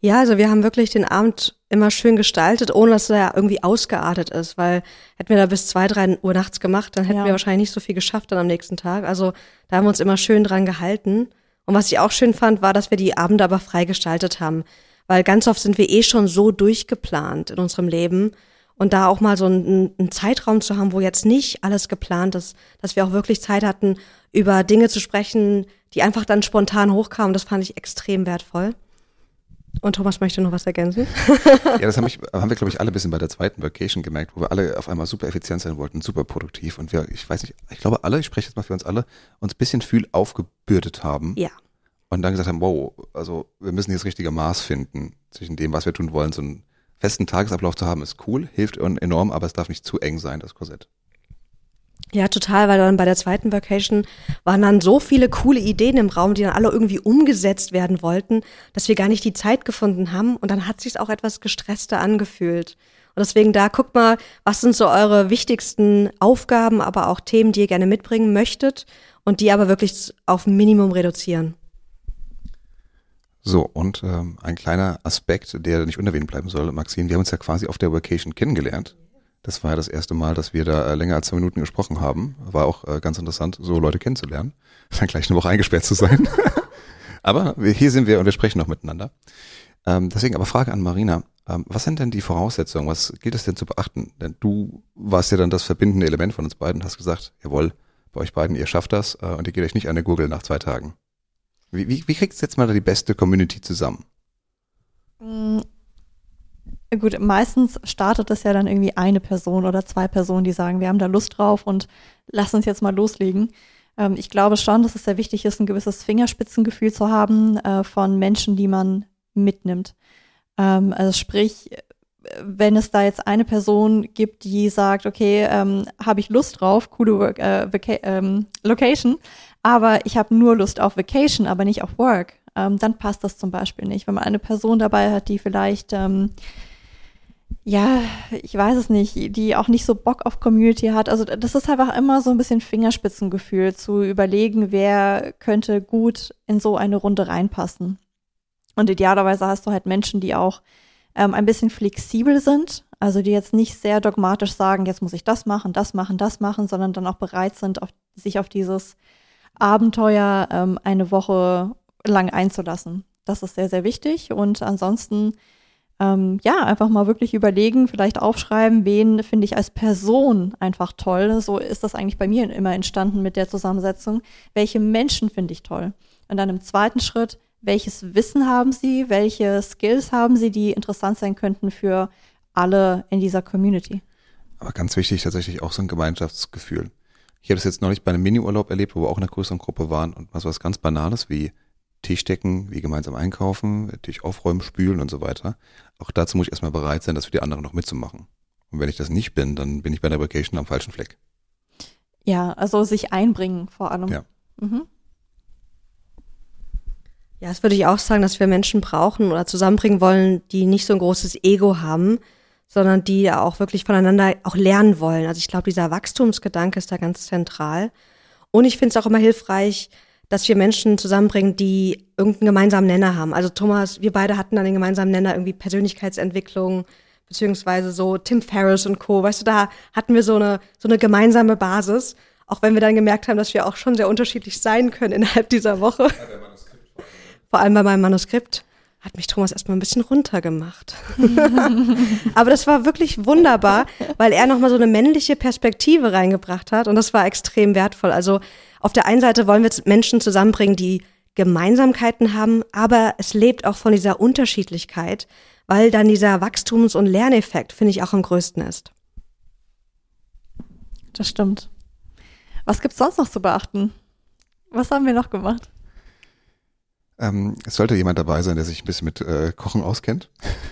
Speaker 3: Ja, also wir haben wirklich den Abend immer schön gestaltet, ohne dass er irgendwie ausgeartet ist, weil hätten wir da bis zwei, drei Uhr nachts gemacht, dann hätten
Speaker 2: Ja.
Speaker 3: wir wahrscheinlich nicht so viel geschafft dann am nächsten Tag. Also da haben wir uns immer schön dran gehalten. Und was ich auch schön fand, war, dass wir die Abende aber frei gestaltet haben, weil ganz oft sind wir eh schon so durchgeplant in unserem Leben. Und da auch mal so einen, einen Zeitraum zu haben, wo jetzt nicht alles geplant ist, dass wir auch wirklich Zeit hatten, über Dinge zu sprechen, die einfach dann spontan hochkamen, das fand ich extrem wertvoll. Und Thomas möchte noch was ergänzen. [laughs]
Speaker 1: Ja, das haben, ich, haben wir, glaube ich, alle ein bisschen bei der zweiten Vacation gemerkt, wo wir alle auf einmal super effizient sein wollten, super produktiv. Und wir, ich weiß nicht, ich glaube alle, ich spreche jetzt mal für uns alle, uns ein bisschen viel aufgebürdet haben.
Speaker 3: Ja.
Speaker 1: Und dann gesagt haben, wow, also wir müssen hier das richtige Maß finden zwischen dem, was wir tun wollen. So einen festen Tagesablauf zu haben, ist cool, hilft enorm, aber es darf nicht zu eng sein, das Korsett.
Speaker 3: Ja, total, weil dann bei der zweiten Vacation waren dann so viele coole Ideen im Raum, die dann alle irgendwie umgesetzt werden wollten, dass wir gar nicht die Zeit gefunden haben und dann hat sich auch etwas gestresster angefühlt. Und deswegen da guckt mal, was sind so eure wichtigsten Aufgaben, aber auch Themen, die ihr gerne mitbringen möchtet und die aber wirklich auf Minimum reduzieren.
Speaker 1: So, und ähm, ein kleiner Aspekt, der nicht unerwähnt bleiben soll, Maxine, wir haben uns ja quasi auf der Vacation kennengelernt. Das war ja das erste Mal, dass wir da äh, länger als zwei Minuten gesprochen haben. War auch äh, ganz interessant, so Leute kennenzulernen. [laughs] Dann gleich eine Woche eingesperrt zu sein. [laughs] Aber hier sind wir und wir sprechen noch miteinander. Ähm, deswegen aber Frage an Marina. Ähm, was sind denn die Voraussetzungen? Was gilt es denn zu beachten? Denn du warst ja dann das verbindende Element von uns beiden und hast gesagt, jawohl, bei euch beiden, ihr schafft das äh, und ihr geht euch nicht an der Google nach zwei Tagen. Wie, wie, wie kriegt jetzt mal da die beste Community zusammen?
Speaker 2: Gut, meistens startet es ja dann irgendwie eine Person oder zwei Personen, die sagen, wir haben da Lust drauf und lass uns jetzt mal loslegen. Ähm, ich glaube schon, dass es sehr wichtig ist, ein gewisses Fingerspitzengefühl zu haben äh, von Menschen, die man mitnimmt. Ähm, also sprich, wenn es da jetzt eine Person gibt, die sagt, okay, ähm, habe ich Lust drauf, coole Work, äh, ähm, Location, aber ich habe nur Lust auf Vacation, aber nicht auf Work, ähm, dann passt das zum Beispiel nicht. Wenn man eine Person dabei hat, die vielleicht ähm, ja, ich weiß es nicht, die auch nicht so Bock auf Community hat. Also das ist einfach immer so ein bisschen Fingerspitzengefühl zu überlegen, wer könnte gut in so eine Runde reinpassen. Und idealerweise hast du halt Menschen, die auch ähm, ein bisschen flexibel sind, also die jetzt nicht sehr dogmatisch sagen, jetzt muss ich das machen, das machen, das machen, sondern dann auch bereit sind, auf, sich auf dieses Abenteuer ähm, eine Woche lang einzulassen. Das ist sehr, sehr wichtig. Und ansonsten, ähm, ja, einfach mal wirklich überlegen, vielleicht aufschreiben, wen finde ich als Person einfach toll. So ist das eigentlich bei mir immer entstanden mit der Zusammensetzung. Welche Menschen finde ich toll? Und dann im zweiten Schritt, welches Wissen haben sie, welche Skills haben sie, die interessant sein könnten für alle in dieser Community.
Speaker 1: Aber ganz wichtig tatsächlich auch so ein Gemeinschaftsgefühl. Ich habe das jetzt neulich bei einem Mini-Urlaub erlebt, wo wir auch in einer größeren Gruppe waren und was was ganz Banales wie Tisch decken, wie gemeinsam einkaufen, Tisch aufräumen, spülen und so weiter. Auch dazu muss ich erstmal bereit sein, das für die anderen noch mitzumachen. Und wenn ich das nicht bin, dann bin ich bei der Vacation am falschen Fleck.
Speaker 2: Ja, also sich einbringen vor allem.
Speaker 1: Ja. Mhm.
Speaker 3: Ja, das würde ich auch sagen, dass wir Menschen brauchen oder zusammenbringen wollen, die nicht so ein großes Ego haben, sondern die ja auch wirklich voneinander auch lernen wollen. Also ich glaube, dieser Wachstumsgedanke ist da ganz zentral. Und ich finde es auch immer hilfreich, dass wir Menschen zusammenbringen, die irgendeinen gemeinsamen Nenner haben. Also Thomas, wir beide hatten dann den gemeinsamen Nenner irgendwie Persönlichkeitsentwicklung, beziehungsweise so Tim Ferriss und Co. Weißt du, da hatten wir so eine, so eine gemeinsame Basis. Auch wenn wir dann gemerkt haben, dass wir auch schon sehr unterschiedlich sein können [laughs] innerhalb dieser Woche. Ja, vor allem bei meinem Manuskript, hat mich Thomas erstmal ein bisschen runtergemacht. [laughs] Aber das war wirklich wunderbar, weil er nochmal so eine männliche Perspektive reingebracht hat und das war extrem wertvoll. Also auf der einen Seite wollen wir Menschen zusammenbringen, die Gemeinsamkeiten haben, aber es lebt auch von dieser Unterschiedlichkeit, weil dann dieser Wachstums- und Lerneffekt, finde ich, auch am größten ist.
Speaker 2: Das stimmt. Was gibt's sonst noch zu beachten? Was haben wir noch gemacht?
Speaker 1: Ähm, es sollte jemand dabei sein, der sich ein bisschen mit äh, Kochen auskennt.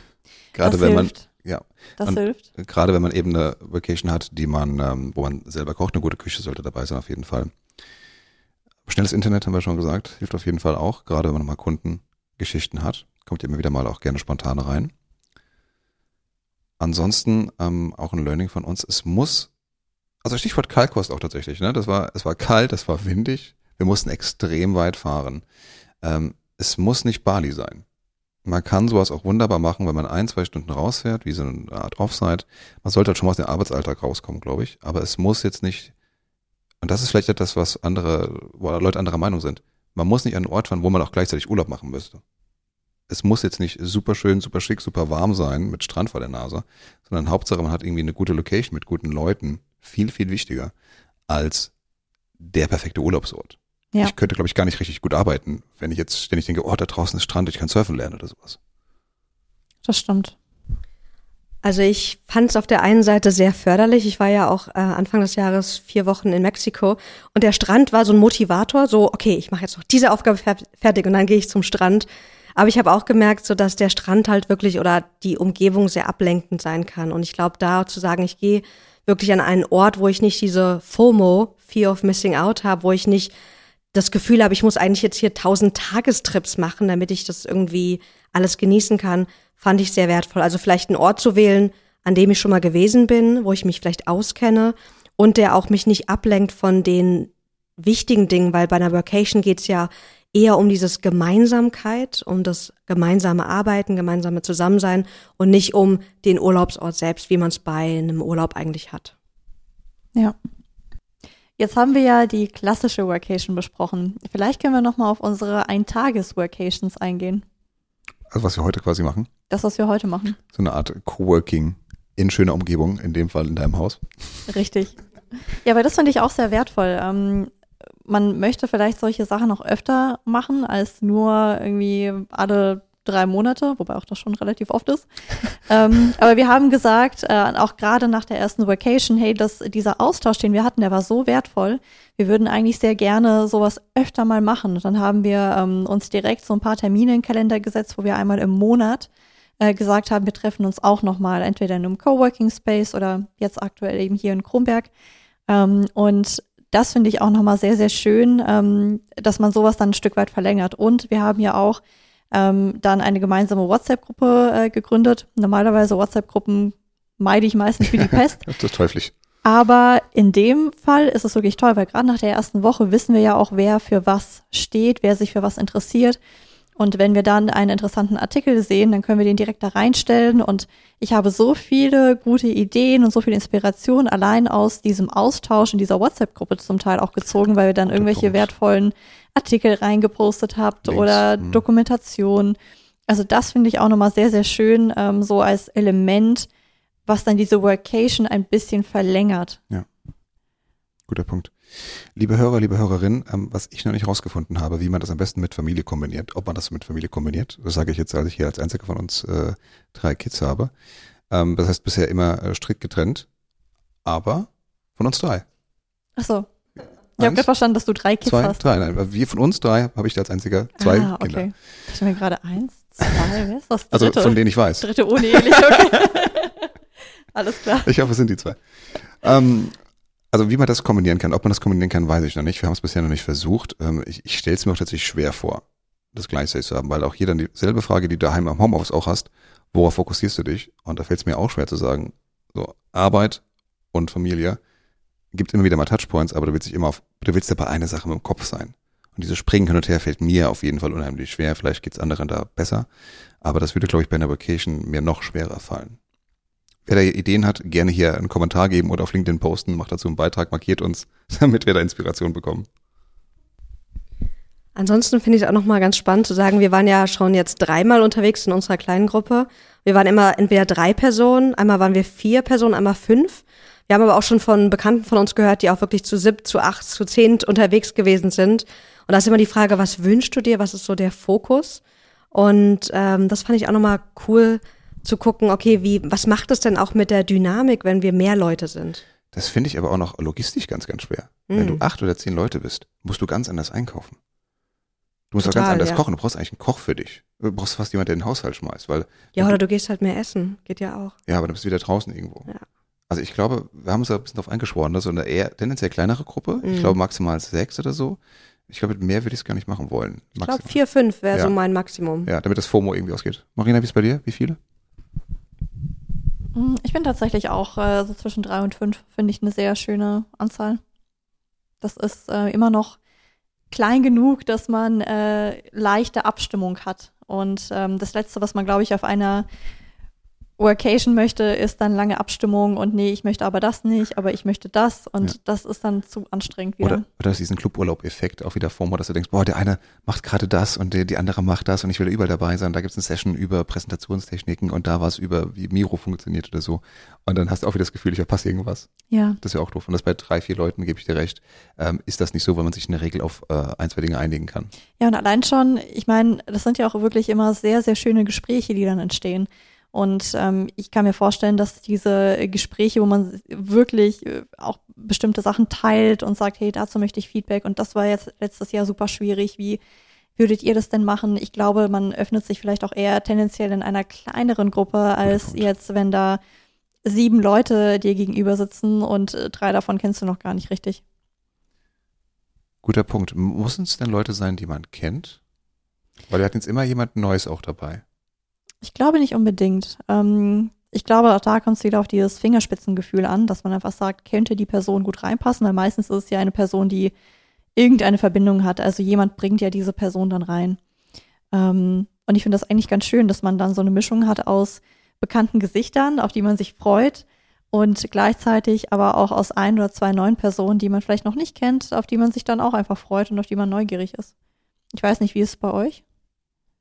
Speaker 1: [laughs]
Speaker 2: gerade das wenn hilft.
Speaker 1: man ja.
Speaker 2: Das und hilft.
Speaker 1: Gerade wenn man eben eine Vacation hat, die man, ähm, wo man selber kocht, eine gute Küche sollte dabei sein auf jeden Fall. Schnelles Internet haben wir schon gesagt, hilft auf jeden Fall auch, gerade wenn man mal Kundengeschichten hat, kommt immer wieder mal auch gerne spontan rein. Ansonsten ähm, auch ein Learning von uns, es muss, also Stichwort Kaltkost auch tatsächlich, ne? Das war, es war kalt, es war windig, wir mussten extrem weit fahren. Ähm, es muss nicht Bali sein. Man kann sowas auch wunderbar machen, wenn man ein, zwei Stunden rausfährt, wie so eine Art Offside. Man sollte halt schon mal aus dem Arbeitsalltag rauskommen, glaube ich. Aber es muss jetzt nicht, und das ist vielleicht etwas, was andere, wo Leute anderer Meinung sind. Man muss nicht an einen Ort fahren, wo man auch gleichzeitig Urlaub machen müsste. Es muss jetzt nicht super schön, super schick, super warm sein mit Strand vor der Nase, sondern Hauptsache man hat irgendwie eine gute Location mit guten Leuten. Viel, viel wichtiger als der perfekte Urlaubsort. Ja. Ich könnte, glaube ich, gar nicht richtig gut arbeiten, wenn ich jetzt ständig denke, oh, da draußen ist Strand, ich kann surfen lernen oder sowas.
Speaker 2: Das stimmt.
Speaker 3: Also ich fand es auf der einen Seite sehr förderlich. Ich war ja auch äh, Anfang des Jahres vier Wochen in Mexiko und der Strand war so ein Motivator, so okay, ich mache jetzt noch diese Aufgabe fertig und dann gehe ich zum Strand. Aber ich habe auch gemerkt, so dass der Strand halt wirklich oder die Umgebung sehr ablenkend sein kann. Und ich glaube, da zu sagen, ich gehe wirklich an einen Ort, wo ich nicht diese FOMO, Fear of Missing Out habe, wo ich nicht das Gefühl habe, ich muss eigentlich jetzt hier tausend Tagestrips machen, damit ich das irgendwie alles genießen kann, fand ich sehr wertvoll. Also vielleicht einen Ort zu wählen, an dem ich schon mal gewesen bin, wo ich mich vielleicht auskenne und der auch mich nicht ablenkt von den wichtigen Dingen, weil bei einer Workation geht's ja eher um dieses Gemeinsamkeit, um das gemeinsame Arbeiten, gemeinsame Zusammensein und nicht um den Urlaubsort selbst, wie man es bei einem Urlaub eigentlich hat.
Speaker 2: Ja. Jetzt haben wir ja die klassische Workation besprochen. Vielleicht können wir noch mal auf unsere Eintages-Workations eingehen.
Speaker 1: Also was wir heute quasi machen.
Speaker 2: Das, was wir heute machen.
Speaker 1: So eine Art Coworking in schöner Umgebung, in dem Fall in deinem Haus.
Speaker 2: Richtig. Ja, aber das finde ich auch sehr wertvoll. Ähm, man möchte vielleicht solche Sachen auch öfter machen, als nur irgendwie alle drei Monate, wobei auch das schon relativ oft ist. [laughs] ähm, aber wir haben gesagt, äh, auch gerade nach der ersten Vacation, hey, dass dieser Austausch, den wir hatten, der war so wertvoll. Wir würden eigentlich sehr gerne sowas öfter mal machen. Und dann haben wir ähm, uns direkt so ein paar Termine in den Kalender gesetzt, wo wir einmal im Monat äh, gesagt haben, wir treffen uns auch nochmal, entweder in einem Coworking Space oder jetzt aktuell eben hier in Kronberg. Ähm, und das finde ich auch nochmal sehr, sehr schön, ähm, dass man sowas dann ein Stück weit verlängert. Und wir haben ja auch ähm, dann eine gemeinsame WhatsApp-Gruppe äh, gegründet. Normalerweise WhatsApp-Gruppen meide ich meistens wie die [laughs] Pest.
Speaker 1: das ist teuflisch.
Speaker 2: Aber in dem Fall ist es wirklich toll, weil gerade nach der ersten Woche wissen wir ja auch, wer für was steht, wer sich für was interessiert. Und wenn wir dann einen interessanten Artikel sehen, dann können wir den direkt da reinstellen. Und ich habe so viele gute Ideen und so viel Inspiration allein aus diesem Austausch in dieser WhatsApp-Gruppe zum Teil auch gezogen, weil wir dann irgendwelche wertvollen Artikel reingepostet habt Links. oder hm. Dokumentation. Also das finde ich auch nochmal sehr, sehr schön, ähm, so als Element, was dann diese Workation ein bisschen verlängert.
Speaker 1: Ja. Guter Punkt. Liebe Hörer, liebe Hörerinnen, ähm, was ich noch nicht rausgefunden habe, wie man das am besten mit Familie kombiniert, ob man das mit Familie kombiniert, das sage ich jetzt, als ich hier als einziger von uns äh, drei Kids habe. Ähm, das heißt bisher immer äh, strikt getrennt, aber von uns drei.
Speaker 2: Ach so. Ich habe gerade verstanden, dass du drei Kids
Speaker 1: zwei,
Speaker 2: hast.
Speaker 1: Drei, nein, wir von uns drei habe ich als einziger zwei ah, okay. Kinder.
Speaker 2: Ich mir gerade eins, zwei, wer ist das?
Speaker 1: Also dritte? Also von denen ich weiß.
Speaker 2: Dritte unehelich, okay. [laughs] Alles klar.
Speaker 1: Ich hoffe, es sind die zwei. Ähm, also wie man das kombinieren kann, ob man das kombinieren kann, weiß ich noch nicht. Wir haben es bisher noch nicht versucht. Ähm, ich ich stelle es mir auch tatsächlich schwer vor, das Gleichzeitig zu haben, weil auch hier dann dieselbe Frage, die du daheim am Homeoffice auch hast, worauf fokussierst du dich? Und da fällt es mir auch schwer zu sagen, so Arbeit und Familie gibt immer wieder mal Touchpoints, aber du willst dich immer auf, du willst ja bei einer Sache mit dem Kopf sein. Und dieses Springen hin und her fällt mir auf jeden Fall unheimlich schwer. Vielleicht geht's anderen da besser. Aber das würde, glaube ich, bei einer Vacation mir noch schwerer fallen. Wer da Ideen hat, gerne hier einen Kommentar geben oder auf LinkedIn posten, macht dazu einen Beitrag, markiert uns, [laughs] damit wir da Inspiration bekommen.
Speaker 3: Ansonsten finde ich es auch nochmal ganz spannend zu sagen, wir waren ja schon jetzt dreimal unterwegs in unserer kleinen Gruppe. Wir waren immer entweder drei Personen, einmal waren wir vier Personen, einmal fünf. Wir haben aber auch schon von Bekannten von uns gehört, die auch wirklich zu sieb, zu acht, zu zehn unterwegs gewesen sind. Und da ist immer die Frage, was wünschst du dir? Was ist so der Fokus? Und ähm, das fand ich auch nochmal cool zu gucken, okay, wie, was macht es denn auch mit der Dynamik, wenn wir mehr Leute sind?
Speaker 1: Das finde ich aber auch noch logistisch ganz, ganz schwer. Mhm. Wenn du mhm. acht oder zehn Leute bist, musst du ganz anders einkaufen. Du musst Total, auch ganz anders ja. kochen. Du brauchst eigentlich einen Koch für dich. Du brauchst fast jemanden, der den Haushalt schmeißt, weil.
Speaker 3: Ja, oder du gehst halt mehr essen. Geht ja auch.
Speaker 1: Ja, aber dann bist du wieder draußen irgendwo. Ja. Also ich glaube, wir haben uns da ein bisschen drauf eingeschworen, dass so eine eher tendenziell kleinere Gruppe, mhm. ich glaube maximal sechs oder so. Ich glaube, mit mehr würde ich es gar nicht machen wollen.
Speaker 3: Maximal. Ich glaube, vier, fünf wäre ja. so mein Maximum.
Speaker 1: Ja, damit das FOMO irgendwie ausgeht. Marina, wie ist bei dir? Wie viele?
Speaker 2: Hm, ich bin tatsächlich auch äh, so zwischen drei und fünf, finde ich eine sehr schöne Anzahl. Das ist äh, immer noch klein genug, dass man äh, leichte Abstimmung hat. Und ähm, das Letzte, was man, glaube ich, auf einer Workation möchte, ist dann lange Abstimmung und nee, ich möchte aber das nicht, aber ich möchte das und ja. das ist dann zu anstrengend wieder.
Speaker 1: Oder, oder diesen Cluburlaub-Effekt auch wieder vor, dass du denkst, boah, der eine macht gerade das und der, die andere macht das und ich will überall dabei sein. Da gibt es eine Session über Präsentationstechniken und da was über, wie Miro funktioniert oder so. Und dann hast du auch wieder das Gefühl, ich verpasse irgendwas.
Speaker 2: Ja.
Speaker 1: Das ist ja auch doof. Und das bei drei, vier Leuten, gebe ich dir recht, ähm, ist das nicht so, weil man sich in der Regel auf äh, ein, zwei Dinge einigen kann.
Speaker 2: Ja, und allein schon, ich meine, das sind ja auch wirklich immer sehr, sehr schöne Gespräche, die dann entstehen. Und ähm, ich kann mir vorstellen, dass diese Gespräche, wo man wirklich äh, auch bestimmte Sachen teilt und sagt, hey, dazu möchte ich Feedback und das war jetzt letztes Jahr super schwierig, wie würdet ihr das denn machen? Ich glaube, man öffnet sich vielleicht auch eher tendenziell in einer kleineren Gruppe, als jetzt, wenn da sieben Leute dir gegenüber sitzen und äh, drei davon kennst du noch gar nicht richtig.
Speaker 1: Guter Punkt. Muss es denn Leute sein, die man kennt? Weil wir hatten jetzt immer jemand Neues auch dabei.
Speaker 2: Ich glaube nicht unbedingt. Ähm, ich glaube, auch da kommt es wieder auf dieses Fingerspitzengefühl an, dass man einfach sagt, könnte die Person gut reinpassen, weil meistens ist es ja eine Person, die irgendeine Verbindung hat. Also jemand bringt ja diese Person dann rein. Ähm, und ich finde das eigentlich ganz schön, dass man dann so eine Mischung hat aus bekannten Gesichtern, auf die man sich freut, und gleichzeitig aber auch aus ein oder zwei neuen Personen, die man vielleicht noch nicht kennt, auf die man sich dann auch einfach freut und auf die man neugierig ist. Ich weiß nicht, wie ist es bei euch?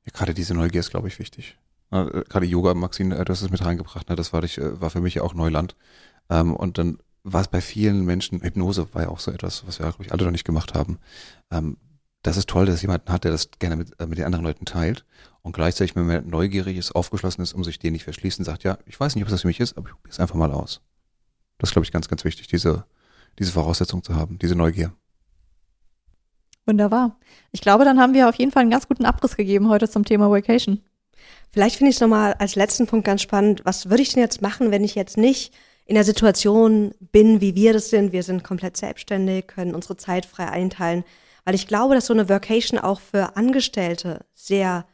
Speaker 1: Ja, gerade diese Neugier ist, glaube ich, wichtig. Äh, gerade Yoga, Maxine, äh, du hast es mit reingebracht, ne? das war, dich, äh, war für mich auch Neuland. Ähm, und dann war es bei vielen Menschen, Hypnose war ja auch so etwas, was wir, glaube ich, alle noch nicht gemacht haben. Ähm, das ist toll, dass es jemanden hat, der das gerne mit, mit den anderen Leuten teilt und gleichzeitig wenn man neugierig ist, aufgeschlossen ist, um sich den nicht verschließen, sagt, ja, ich weiß nicht, ob das für mich ist, aber ich probiere es einfach mal aus. Das ist, glaube ich, ganz, ganz wichtig, diese, diese Voraussetzung zu haben, diese Neugier.
Speaker 2: Wunderbar. Ich glaube, dann haben wir auf jeden Fall einen ganz guten Abriss gegeben heute zum Thema Vacation.
Speaker 3: Vielleicht finde ich es nochmal als letzten Punkt ganz spannend. Was würde ich denn jetzt machen, wenn ich jetzt nicht in der Situation bin, wie wir das sind? Wir sind komplett selbstständig, können unsere Zeit frei einteilen. Weil ich glaube, dass so eine Vacation auch für Angestellte sehr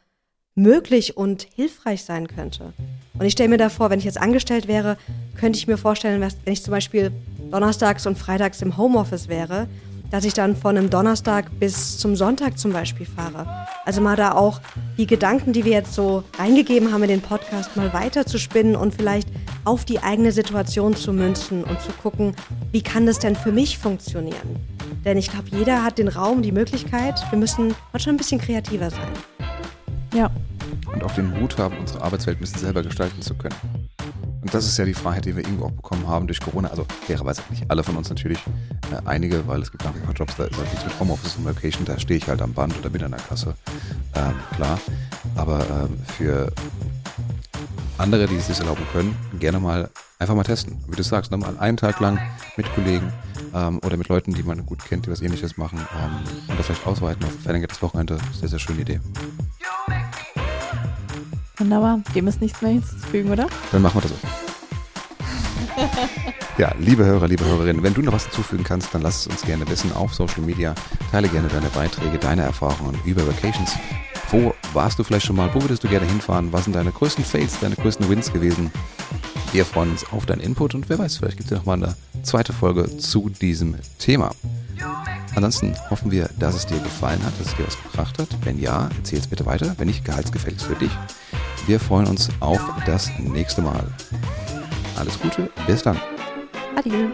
Speaker 3: möglich und hilfreich sein könnte. Und ich stelle mir da vor, wenn ich jetzt angestellt wäre, könnte ich mir vorstellen, wenn ich zum Beispiel donnerstags und freitags im Homeoffice wäre dass ich dann von einem Donnerstag bis zum Sonntag zum Beispiel fahre. Also mal da auch die Gedanken, die wir jetzt so reingegeben haben in den Podcast, mal weiter zu spinnen und vielleicht auf die eigene Situation zu münzen und zu gucken, wie kann das denn für mich funktionieren? Denn ich glaube, jeder hat den Raum, die Möglichkeit. Wir müssen manchmal ein bisschen kreativer sein.
Speaker 2: Ja.
Speaker 1: Und auch den Mut haben, unsere Arbeitswelt ein bisschen selber gestalten zu können. Und das ist ja die Freiheit, die wir irgendwo auch bekommen haben durch Corona. Also fairerweise nicht alle von uns natürlich, äh, einige, weil es gibt nach ein paar Jobs, da ist halt nichts mit Homeoffice und Location, da stehe ich halt am Band oder bin an der Kasse. Ähm, klar. Aber ähm, für andere, die es sich erlauben können, gerne mal einfach mal testen. Wie du sagst, ne, mal einen Tag lang mit Kollegen ähm, oder mit Leuten, die man gut kennt, die was ähnliches machen ähm, und das vielleicht ausweiten auf verlängertes Wochenende. Sehr, sehr schöne Idee.
Speaker 2: Wunderbar. Dem ist nichts mehr hinzuzufügen, oder?
Speaker 1: Dann machen wir das so. [laughs] ja, liebe Hörer, liebe Hörerinnen, wenn du noch was hinzufügen kannst, dann lass es uns gerne wissen auf Social Media. Teile gerne deine Beiträge, deine Erfahrungen über Vacations. Wo warst du vielleicht schon mal? Wo würdest du gerne hinfahren? Was sind deine größten Fails, deine größten Wins gewesen? Wir freuen uns auf deinen Input und wer weiß, vielleicht gibt es ja noch mal eine zweite Folge zu diesem Thema. Ansonsten hoffen wir, dass es dir gefallen hat, dass es dir was gebracht hat. Wenn ja, erzähl es bitte weiter. Wenn nicht, gehaltsgefälligst für dich. Wir freuen uns auf das nächste Mal. Alles Gute, bis dann.
Speaker 2: Adieu.